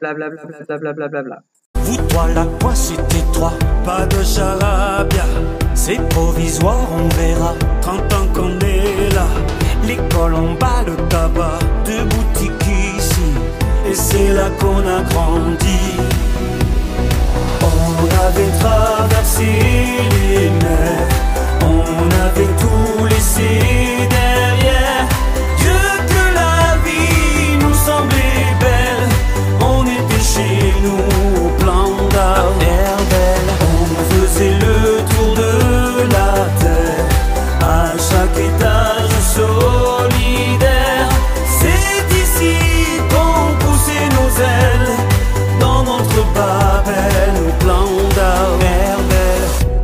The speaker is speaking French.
blablabla, blablabla. Vous trois là, quoi c'était toi Pas de charabia, c'est provisoire, on verra. 30 ans qu'on est là, l'école en bas, le tabac, deux boutiques ici, et c'est là qu'on a grandi. On avait traversé